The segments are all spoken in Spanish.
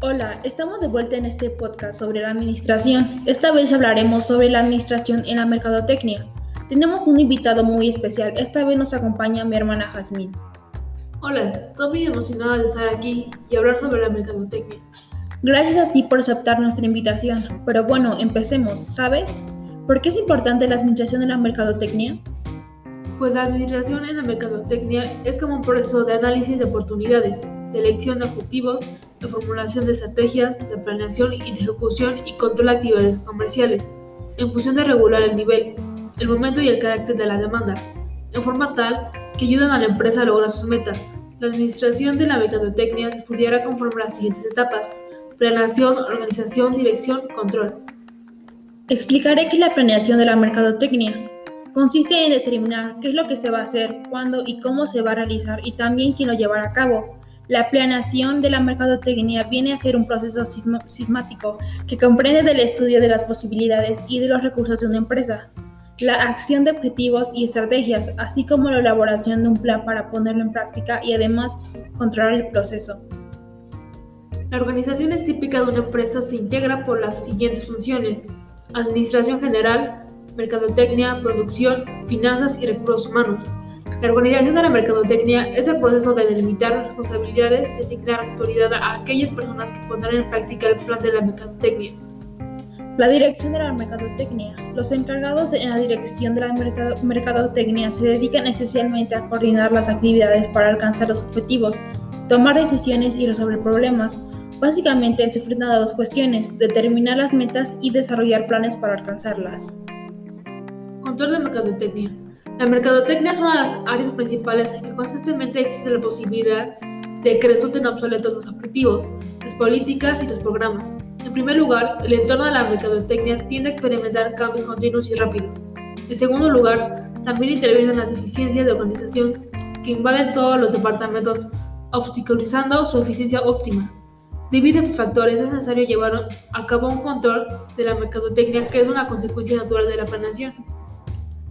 Hola, estamos de vuelta en este podcast sobre la administración. Esta vez hablaremos sobre la administración en la mercadotecnia. Tenemos un invitado muy especial. Esta vez nos acompaña mi hermana Jazmín. Hola, estoy muy emocionada de estar aquí y hablar sobre la mercadotecnia. Gracias a ti por aceptar nuestra invitación. Pero bueno, empecemos, ¿sabes? ¿Por qué es importante la administración de la mercadotecnia? Pues la administración en la mercadotecnia es como un proceso de análisis de oportunidades, de elección de objetivos, de formulación de estrategias, de planeación y de ejecución y control de actividades comerciales, en función de regular el nivel, el momento y el carácter de la demanda, en forma tal que ayudan a la empresa a lograr sus metas. La administración de la mercadotecnia se estudiará conforme a las siguientes etapas: planeación, organización, dirección, control. Explicaré qué es la planeación de la mercadotecnia. Consiste en determinar qué es lo que se va a hacer, cuándo y cómo se va a realizar y también quién lo llevará a cabo. La planeación de la mercadotecnia viene a ser un proceso sistemático que comprende del estudio de las posibilidades y de los recursos de una empresa, la acción de objetivos y estrategias, así como la elaboración de un plan para ponerlo en práctica y además controlar el proceso. La organización es típica de una empresa se integra por las siguientes funciones: administración general, mercadotecnia, producción, finanzas y recursos humanos. La organización de la mercadotecnia es el proceso de delimitar responsabilidades y asignar autoridad a aquellas personas que pondrán en práctica el plan de la mercadotecnia. La dirección de la mercadotecnia. Los encargados de la dirección de la mercadotecnia se dedican esencialmente a coordinar las actividades para alcanzar los objetivos, tomar decisiones y resolver problemas. Básicamente se enfrentan a dos cuestiones, determinar las metas y desarrollar planes para alcanzarlas. Control de mercadotecnia. La mercadotecnia es una de las áreas principales en que constantemente existe la posibilidad de que resulten obsoletos los objetivos, las políticas y los programas. En primer lugar, el entorno de la mercadotecnia tiende a experimentar cambios continuos y rápidos. En segundo lugar, también intervienen las deficiencias de organización que invaden todos los departamentos, obstaculizando su eficiencia óptima. Debido a estos factores, es necesario llevar a cabo un control de la mercadotecnia que es una consecuencia natural de la planeación.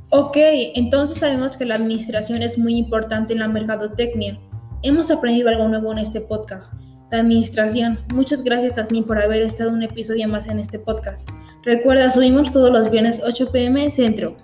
Ok, entonces sabemos que la administración es muy importante en la mercadotecnia. Hemos aprendido algo nuevo en este podcast. La administración. Muchas gracias, Tasmin, por haber estado un episodio más en este podcast. Recuerda, subimos todos los viernes 8 pm Centro.